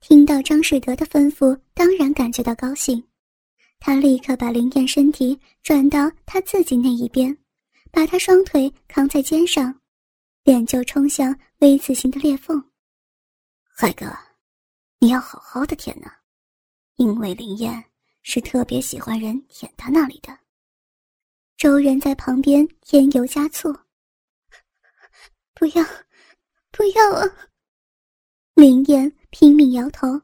听到张世德的吩咐，当然感觉到高兴。他立刻把林燕身体转到他自己那一边，把他双腿扛在肩上，脸就冲向 V 字形的裂缝。海哥，你要好好的舔呢，因为林燕是特别喜欢人舔他那里的。周人在旁边添油加醋：“不要，不要啊！”林燕。拼命摇头，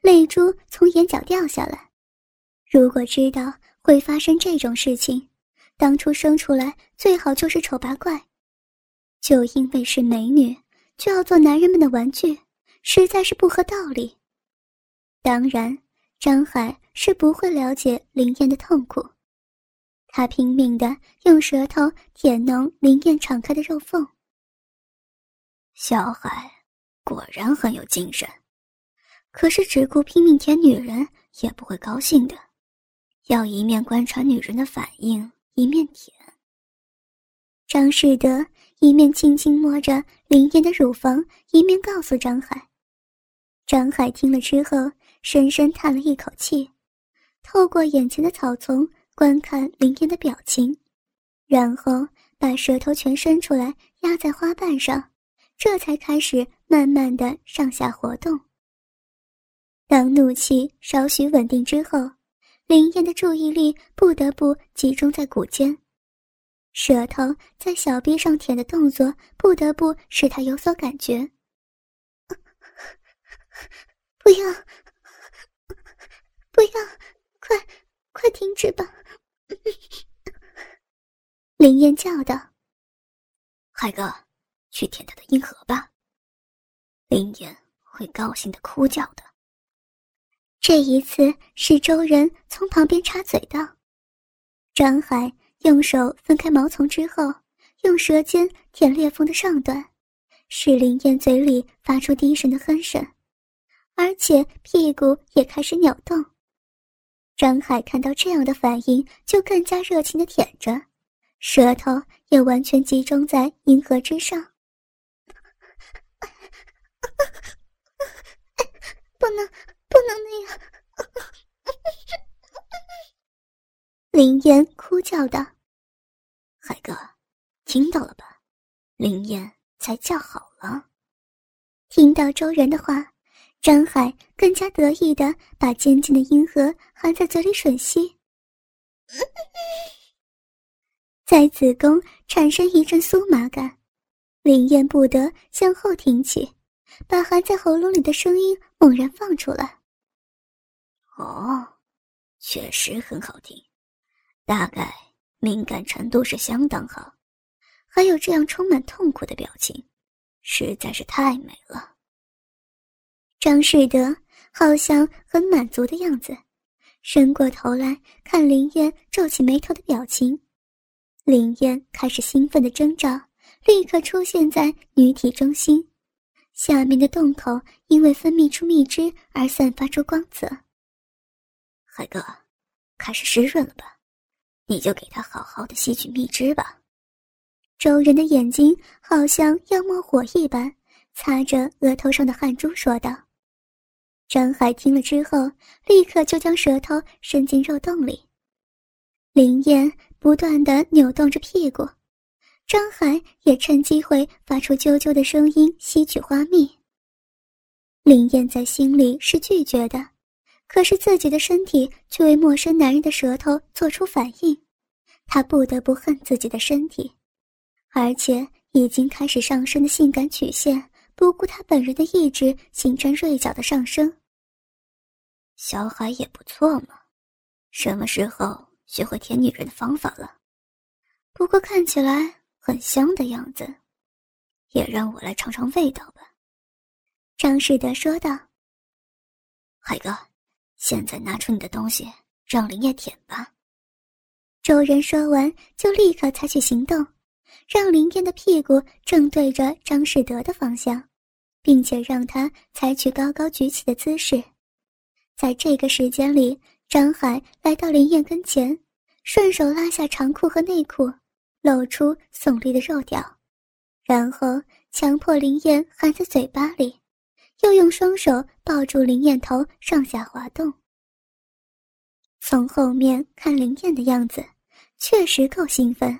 泪珠从眼角掉下来。如果知道会发生这种事情，当初生出来最好就是丑八怪。就因为是美女，就要做男人们的玩具，实在是不合道理。当然，张海是不会了解林燕的痛苦。他拼命的用舌头舔弄林燕敞开的肉缝。小海果然很有精神。可是只顾拼命舔女人也不会高兴的，要一面观察女人的反应，一面舔。张世德一面轻轻摸着林燕的乳房，一面告诉张海。张海听了之后，深深叹了一口气，透过眼前的草丛观看林燕的表情，然后把舌头全伸出来压在花瓣上，这才开始慢慢的上下活动。当怒气稍许稳定之后，林燕的注意力不得不集中在骨间，舌头在小臂上舔的动作不得不使他有所感觉。不要，不要，快，快停止吧！林燕叫道：“海哥，去舔他的阴核吧。”林燕会高兴的哭叫的。这一次是周人从旁边插嘴道：“张海用手分开毛丛之后，用舌尖舔裂缝的上端，使林燕嘴里发出低声的哼声，而且屁股也开始扭动。张海看到这样的反应，就更加热情的舔着，舌头也完全集中在银河之上。不能。”不能那样！林燕哭叫道：“海哥，听到了吧？林燕才叫好了。”听到周然的话，张海更加得意的把尖尖的阴核含在嘴里吮吸，在子宫产生一阵酥麻感，林燕不得向后挺起，把含在喉咙里的声音猛然放出来。哦，确实很好听，大概敏感程度是相当好，还有这样充满痛苦的表情，实在是太美了。张世德好像很满足的样子，伸过头来看林燕皱起眉头的表情，林燕开始兴奋的挣扎立刻出现在女体中心，下面的洞口因为分泌出蜜汁而散发出光泽。海哥，开始湿润了吧？你就给他好好的吸取蜜汁吧。周人的眼睛好像要冒火一般，擦着额头上的汗珠说道。张海听了之后，立刻就将舌头伸进肉洞里。林燕不断的扭动着屁股，张海也趁机会发出啾啾的声音吸取花蜜。林燕在心里是拒绝的。可是自己的身体却为陌生男人的舌头做出反应，她不得不恨自己的身体，而且已经开始上升的性感曲线，不顾她本人的意志，形成锐角的上升。小海也不错嘛，什么时候学会舔女人的方法了？不过看起来很香的样子，也让我来尝尝味道吧。”张世德说道。“海哥。”现在拿出你的东西，让林叶舔吧。周人说完，就立刻采取行动，让林燕的屁股正对着张世德的方向，并且让他采取高高举起的姿势。在这个时间里，张海来到林燕跟前，顺手拉下长裤和内裤，露出耸立的肉屌，然后强迫林燕含在嘴巴里，又用双手抱住林燕头上下滑动。从后面看林燕的样子，确实够兴奋，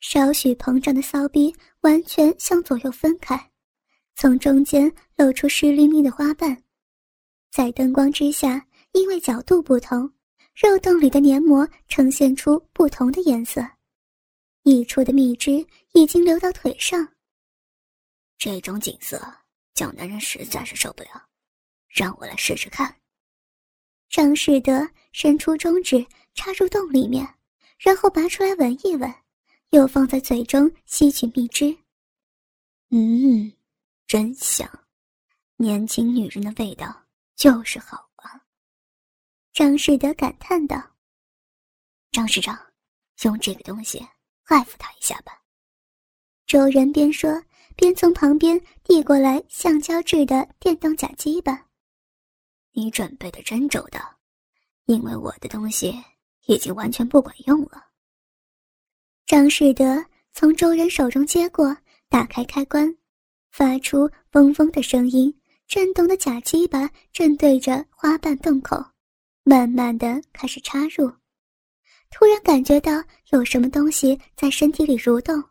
少许膨胀的骚逼完全向左右分开，从中间露出湿淋淋的花瓣，在灯光之下，因为角度不同，肉洞里的黏膜呈现出不同的颜色，溢出的蜜汁已经流到腿上。这种景色，叫男人实在是受不了，让我来试试看。张世德伸出中指插入洞里面，然后拔出来闻一闻，又放在嘴中吸取蜜汁。嗯，真香，年轻女人的味道就是好啊！张世德感叹道：“张市长，用这个东西爱抚他一下吧。”周人边说边从旁边递过来橡胶制的电动假鸡巴。你准备的真周到，因为我的东西已经完全不管用了。张世德从周人手中接过，打开开关，发出嗡嗡的声音，震动的假鸡巴正对着花瓣洞口，慢慢的开始插入。突然感觉到有什么东西在身体里蠕动，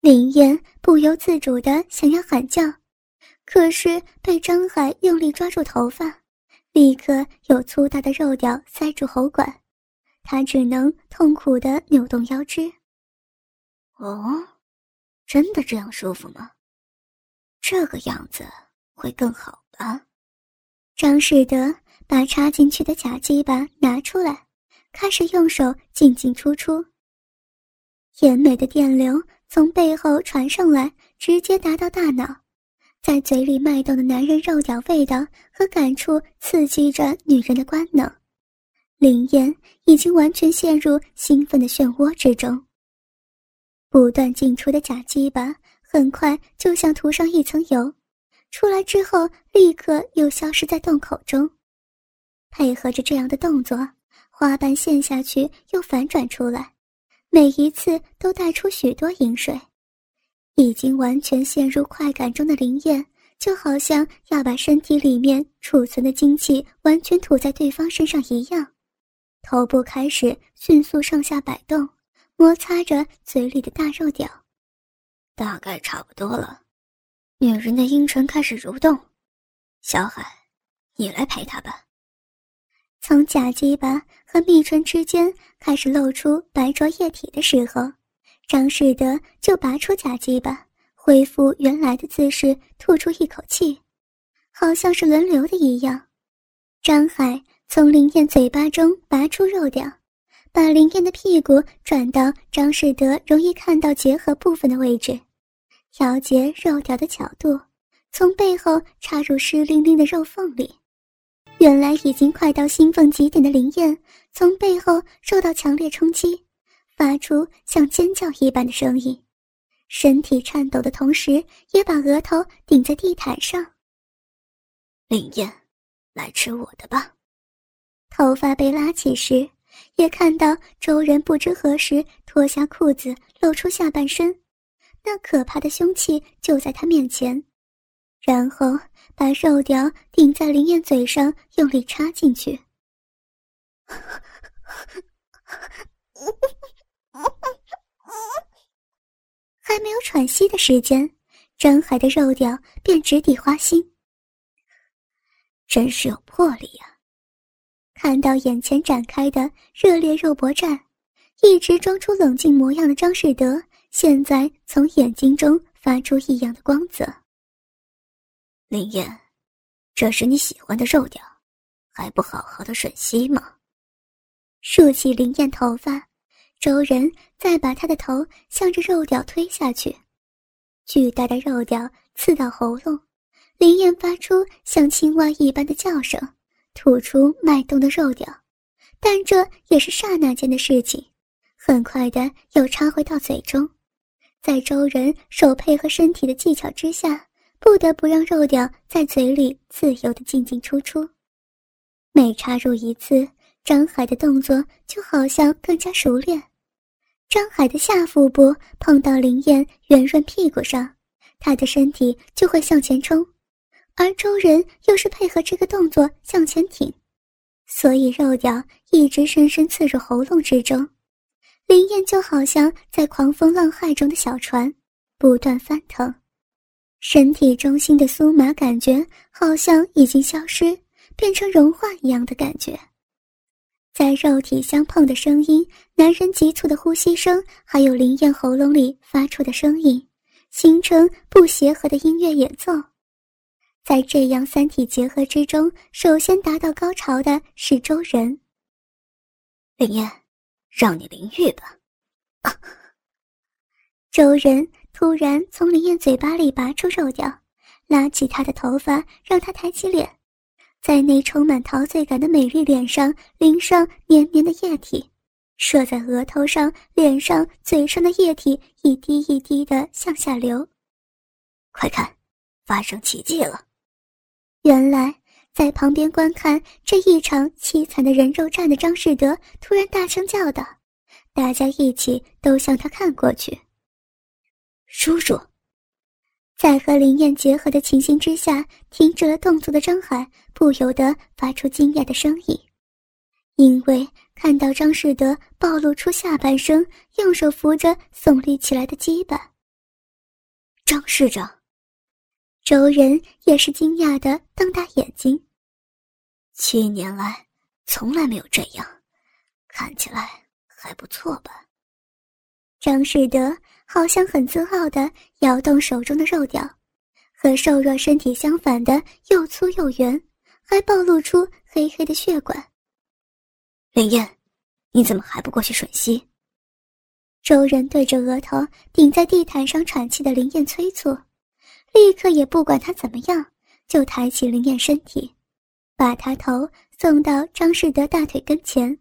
林燕不由自主的想要喊叫，可是被张海用力抓住头发。立刻有粗大的肉屌塞住喉管，他只能痛苦的扭动腰肢。哦，真的这样舒服吗？这个样子会更好吧？张世德把插进去的假鸡巴拿出来，开始用手进进出出。甜美的电流从背后传上来，直接达到大脑。在嘴里脉动的男人肉屌味道和感触刺激着女人的官能，林燕已经完全陷入兴奋的漩涡之中。不断进出的假鸡巴很快就像涂上一层油，出来之后立刻又消失在洞口中。配合着这样的动作，花瓣陷下去又反转出来，每一次都带出许多饮水。已经完全陷入快感中的林燕，就好像要把身体里面储存的精气完全吐在对方身上一样，头部开始迅速上下摆动，摩擦着嘴里的大肉屌。大概差不多了，女人的阴唇开始蠕动。小海，你来陪她吧。从假鸡巴和蜜唇之间开始露出白浊液体的时候。张世德就拔出假鸡巴，恢复原来的姿势，吐出一口气，好像是轮流的一样。张海从林燕嘴巴中拔出肉屌，把林燕的屁股转到张世德容易看到结合部分的位置，调节肉条的角度，从背后插入湿淋淋的肉缝里。原来已经快到兴奋极点的林燕，从背后受到强烈冲击。发出像尖叫一般的声音，身体颤抖的同时，也把额头顶在地毯上。林燕，来吃我的吧。头发被拉起时，也看到周人不知何时脱下裤子，露出下半身，那可怕的凶器就在他面前，然后把肉条顶在林燕嘴上，用力插进去。还没有喘息的时间，张海的肉屌便直抵花心。真是有魄力呀！看到眼前展开的热烈肉搏战，一直装出冷静模样的张世德，现在从眼睛中发出异样的光泽。林燕，这是你喜欢的肉屌，还不好好的吮吸吗？竖起林燕头发。周人再把他的头向着肉屌推下去，巨大的肉屌刺到喉咙，林燕发出像青蛙一般的叫声，吐出脉动的肉条，但这也是刹那间的事情，很快的又插回到嘴中。在周人手配合身体的技巧之下，不得不让肉条在嘴里自由的进进出出。每插入一次，张海的动作就好像更加熟练。张海的下腹部碰到林燕圆润屁股上，他的身体就会向前冲，而周人又是配合这个动作向前挺，所以肉条一直深深刺入喉咙之中。林燕就好像在狂风浪骇中的小船，不断翻腾，身体中心的酥麻感觉好像已经消失，变成融化一样的感觉。在肉体相碰的声音，男人急促的呼吸声，还有林燕喉咙里发出的声音，形成不协和的音乐演奏。在这样三体结合之中，首先达到高潮的是周人。林燕。让你淋浴吧。周人突然从林燕嘴巴里拔出肉条，拉起她的头发，让她抬起脸，在那充满陶醉感的美丽脸上淋上黏黏的液体，射在额头上、脸上、嘴上的液体一滴一滴的向下流。快看，发生奇迹了！原来。在旁边观看这一场凄惨的人肉战的张士德突然大声叫道：“大家一起都向他看过去。”叔叔，在和林燕结合的情形之下，停止了动作的张海不由得发出惊讶的声音，因为看到张士德暴露出下半身，用手扶着耸立起来的鸡巴。张市长，周人也是惊讶的瞪大眼睛。七年来从来没有这样，看起来还不错吧？张士德好像很自傲的摇动手中的肉条，和瘦弱身体相反的又粗又圆，还暴露出黑黑的血管。林燕，你怎么还不过去吮吸？周人对着额头顶在地毯上喘气的林燕催促，立刻也不管他怎么样，就抬起林燕身体。把他头送到张世德大腿跟前，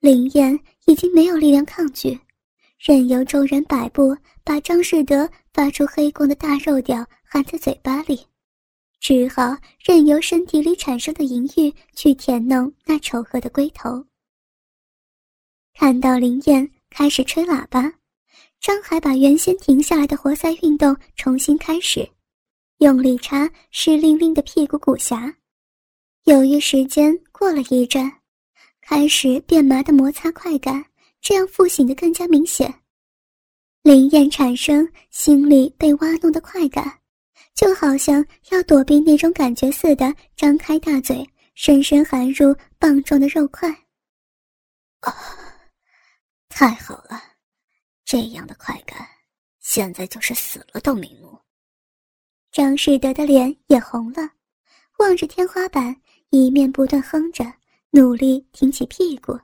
林燕已经没有力量抗拒，任由众人摆布，把张士德发出黑光的大肉屌含在嘴巴里，只好任由身体里产生的淫欲去舔弄那丑恶的龟头。看到林燕开始吹喇叭，张海把原先停下来的活塞运动重新开始，用力插湿淋淋的屁股骨匣。由于时间过了一阵，开始变麻的摩擦快感，这样复醒的更加明显。林燕产生心里被挖弄的快感，就好像要躲避那种感觉似的，张开大嘴，深深含入棒状的肉块。啊，太好了，这样的快感，现在就是死了都瞑目。张士德的脸也红了，望着天花板。一面不断哼着，努力挺起屁股，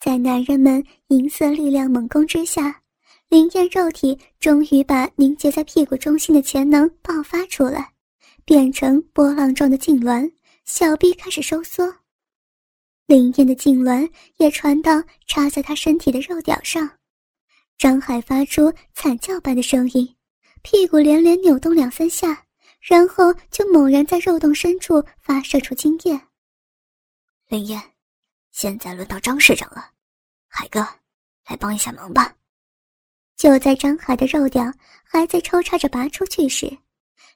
在男人们银色力量猛攻之下，林燕肉体终于把凝结在屁股中心的潜能爆发出来，变成波浪状的痉挛，小臂开始收缩。林燕的痉挛也传到插在他身体的肉屌上，张海发出惨叫般的声音，屁股连连扭动两三下。然后就猛然在肉洞深处发射出精液。林燕，现在轮到张市长了，海哥，来帮一下忙吧。就在张海的肉屌还在抽插着拔出去时，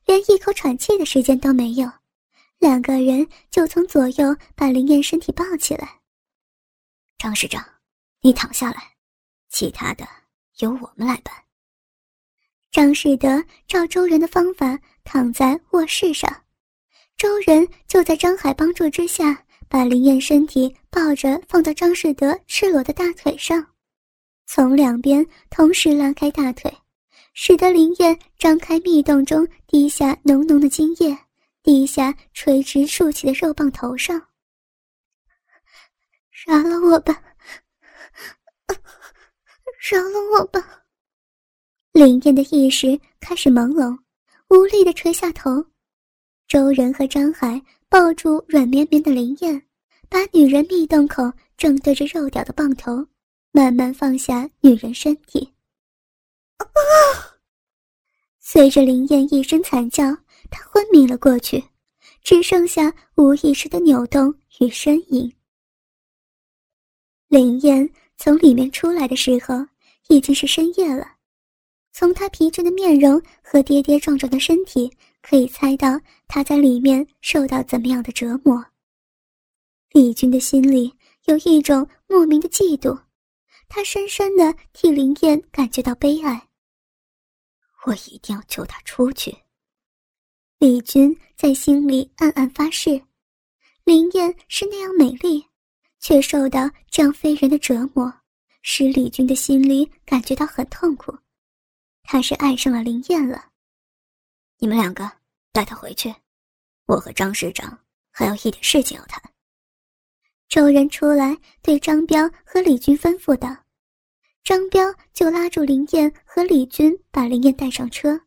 连一口喘气的时间都没有，两个人就从左右把林燕身体抱起来。张市长，你躺下来，其他的由我们来办。张士德照周人的方法躺在卧室上，周人就在张海帮助之下，把林燕身体抱着放到张世德赤裸的大腿上，从两边同时拉开大腿，使得林燕张开密洞中滴下浓浓的精液，滴下垂直竖起的肉棒头上。饶了我吧，饶了我吧。林燕的意识开始朦胧，无力的垂下头。周仁和张海抱住软绵绵的林燕，把女人蜜洞口正对着肉屌的棒头，慢慢放下女人身体。随着林燕一声惨叫，她昏迷了过去，只剩下无意识的扭动与呻吟。林燕从里面出来的时候，已经是深夜了。从她疲倦的面容和跌跌撞撞的身体，可以猜到她在里面受到怎么样的折磨。李军的心里有一种莫名的嫉妒，他深深的替林燕感觉到悲哀。我一定要救她出去。李军在心里暗暗发誓：林燕是那样美丽，却受到这样非人的折磨，使李军的心里感觉到很痛苦。他是爱上了林燕了。你们两个带她回去，我和张市长还有一点事情要谈。周人出来对张彪和李军吩咐道。张彪就拉住林燕和李军，把林燕带上车，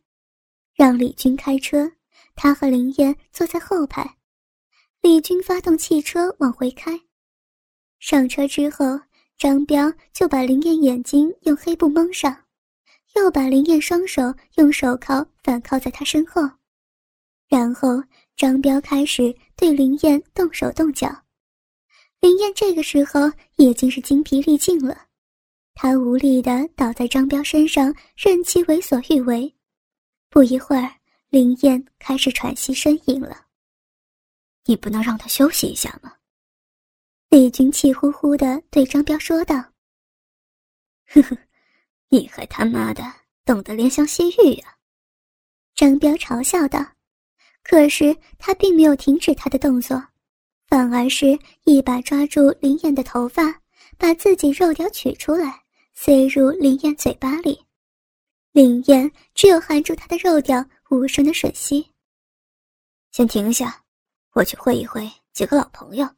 让李军开车，他和林燕坐在后排，李军发动汽车往回开。上车之后，张彪就把林燕眼睛用黑布蒙上，又把林燕双手用手铐反铐在他身后，然后张彪开始对林燕动手动脚。林燕这个时候已经是精疲力尽了。她无力地倒在张彪身上，任其为所欲为。不一会儿，林燕开始喘息呻吟了。你不能让他休息一下吗？李军气呼呼地对张彪说道：“ 呵呵，你还他妈的懂得怜香惜玉呀！”张彪嘲笑道。可是他并没有停止他的动作，反而是一把抓住林燕的头发，把自己肉条取出来。塞入林燕嘴巴里，林燕只有含住他的肉屌，无声的吮吸。先停下，我去会一会几个老朋友。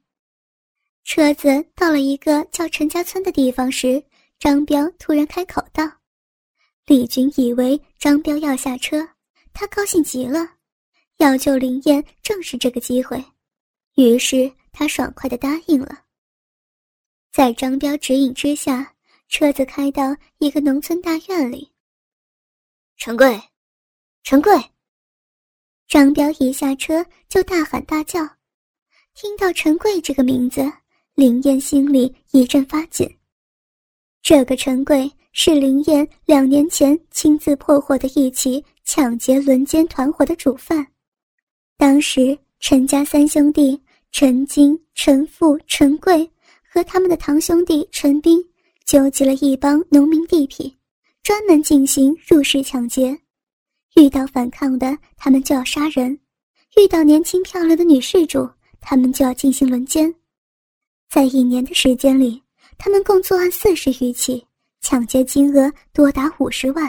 车子到了一个叫陈家村的地方时，张彪突然开口道：“李军以为张彪要下车，他高兴极了，要救林燕正是这个机会，于是他爽快的答应了。在张彪指引之下。”车子开到一个农村大院里。陈贵，陈贵。张彪一下车就大喊大叫，听到陈贵这个名字，林燕心里一阵发紧。这个陈贵是林燕两年前亲自破获的一起抢劫轮奸团伙的主犯。当时陈家三兄弟陈金、陈富、陈贵和他们的堂兄弟陈斌。纠集了一帮农民地痞，专门进行入室抢劫。遇到反抗的，他们就要杀人；遇到年轻漂亮的女事主，他们就要进行轮奸。在一年的时间里，他们共作案四十余起，抢劫金额多达五十万，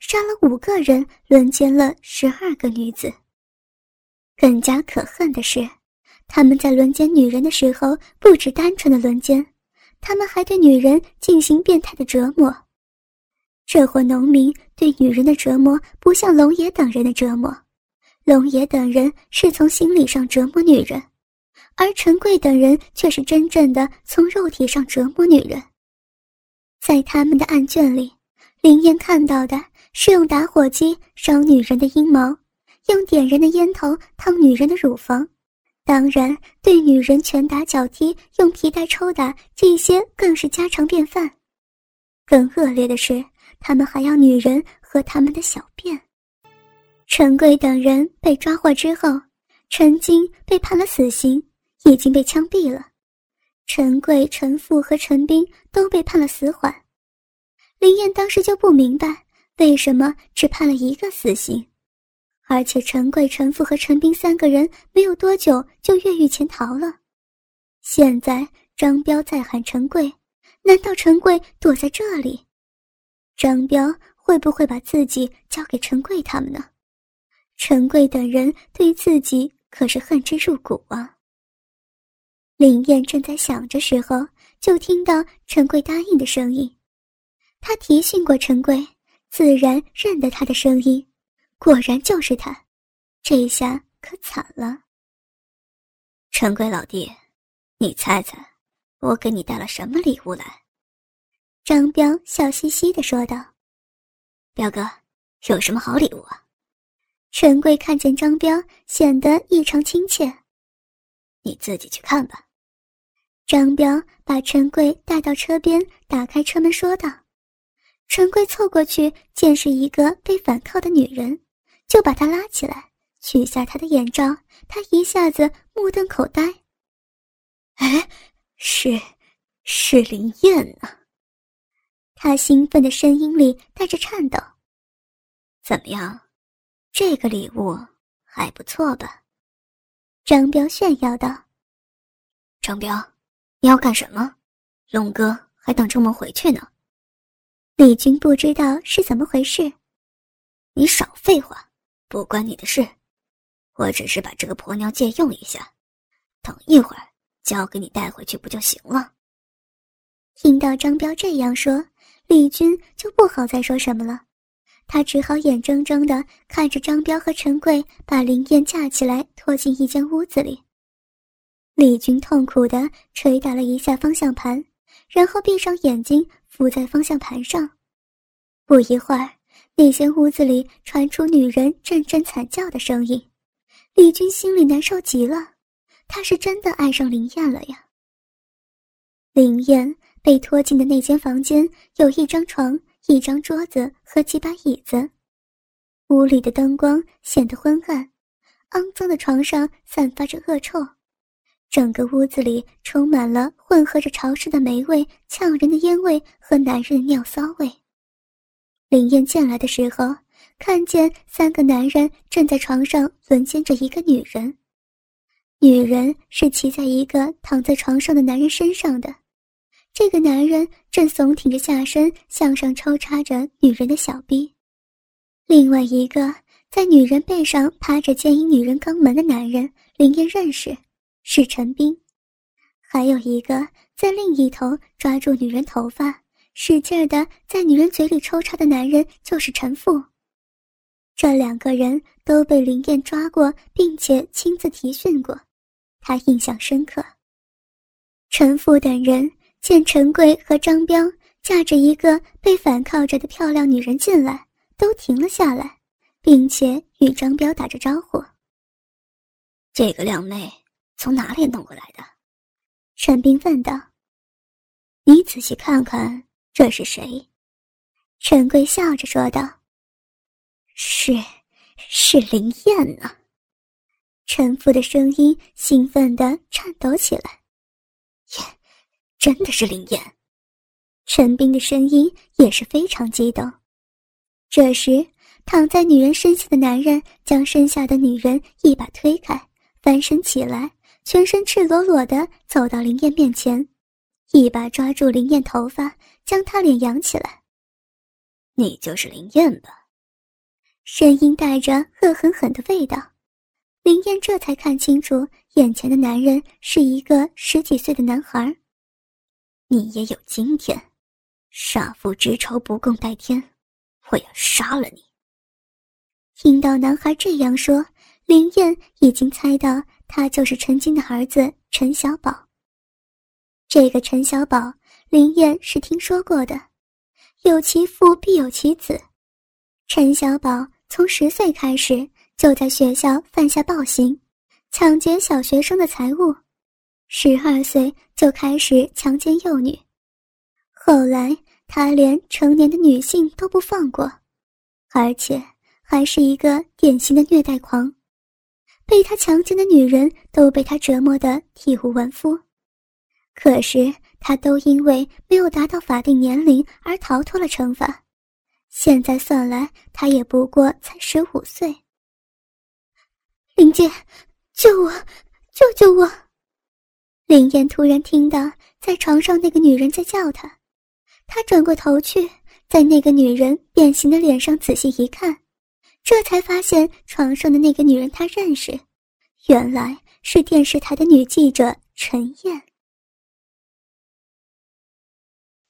杀了五个人，轮奸了十二个女子。更加可恨的是，他们在轮奸女人的时候，不止单纯的轮奸。他们还对女人进行变态的折磨，这伙农民对女人的折磨不像龙爷等人的折磨，龙爷等人是从心理上折磨女人，而陈贵等人却是真正的从肉体上折磨女人。在他们的案卷里，林燕看到的是用打火机烧女人的阴谋，用点燃的烟头烫女人的乳房。当然，对女人拳打脚踢、用皮带抽打，这些更是家常便饭。更恶劣的是，他们还要女人喝他们的小便。陈贵等人被抓获之后，陈金被判了死刑，已经被枪毙了。陈贵、陈富和陈斌都被判了死缓。林燕当时就不明白，为什么只判了一个死刑。而且陈贵、陈父和陈斌三个人没有多久就越狱潜逃了。现在张彪在喊陈贵，难道陈贵躲在这里？张彪会不会把自己交给陈贵他们呢？陈贵等人对自己可是恨之入骨啊！林燕正在想着时候，就听到陈贵答应的声音。他提醒过陈贵，自然认得他的声音。果然就是他，这一下可惨了。陈贵老弟，你猜猜，我给你带了什么礼物来？张彪笑嘻嘻的说道：“彪哥，有什么好礼物啊？”陈贵看见张彪，显得异常亲切。你自己去看吧。张彪把陈贵带到车边，打开车门说道：“陈贵凑过去，见是一个被反铐的女人，就把他拉起来，取下他的眼罩。他一下子目瞪口呆。哎，是，是林燕啊！”他兴奋的声音里带着颤抖。怎么样，这个礼物还不错吧？张彪炫耀道。张彪，你要干什么？龙哥还等着我们回去呢。李军不知道是怎么回事。你少废话，不关你的事。我只是把这个婆娘借用一下，等一会儿交给你带回去不就行了？听到张彪这样说。李军就不好再说什么了，他只好眼睁睁地看着张彪和陈贵把林燕架起来拖进一间屋子里。李军痛苦地捶打了一下方向盘，然后闭上眼睛伏在方向盘上。不一会儿，那间屋子里传出女人阵阵惨叫的声音。李军心里难受极了，他是真的爱上林燕了呀。林燕。被拖进的那间房间有一张床、一张桌子和几把椅子，屋里的灯光显得昏暗，肮脏的床上散发着恶臭，整个屋子里充满了混合着潮湿的霉味、呛人的烟味和男人的尿骚味。林燕进来的时候，看见三个男人正在床上轮奸着一个女人，女人是骑在一个躺在床上的男人身上的。这个男人正耸挺着下身向上抽插着女人的小臂，另外一个在女人背上趴着奸淫女人肛门的男人，林燕认识，是陈斌；还有一个在另一头抓住女人头发，使劲儿的在女人嘴里抽插的男人就是陈富。这两个人都被林燕抓过，并且亲自提讯过，他印象深刻。陈富等人。见陈贵和张彪架着一个被反铐着的漂亮女人进来，都停了下来，并且与张彪打着招呼。这个靓妹从哪里弄过来的？陈斌问道。你仔细看看，这是谁？陈贵笑着说道。是，是林燕呢。陈父的声音兴奋的颤抖起来。燕。真的是林燕，陈斌的声音也是非常激动。这时，躺在女人身下的男人将身下的女人一把推开，翻身起来，全身赤裸裸的走到林燕面前，一把抓住林燕头发，将她脸扬起来。你就是林燕吧？声音带着恶狠狠的味道。林燕这才看清楚，眼前的男人是一个十几岁的男孩。你也有今天，杀父之仇不共戴天，我要杀了你！听到男孩这样说，林燕已经猜到他就是陈金的儿子陈小宝。这个陈小宝，林燕是听说过的，有其父必有其子。陈小宝从十岁开始就在学校犯下暴行，抢劫小学生的财物。十二岁就开始强奸幼女，后来他连成年的女性都不放过，而且还是一个典型的虐待狂。被他强奸的女人都被他折磨得体无完肤，可是他都因为没有达到法定年龄而逃脱了惩罚。现在算来，他也不过才十五岁。林姐，救我，救救我！林燕突然听到在床上那个女人在叫她，她转过头去，在那个女人变形的脸上仔细一看，这才发现床上的那个女人她认识，原来是电视台的女记者陈燕。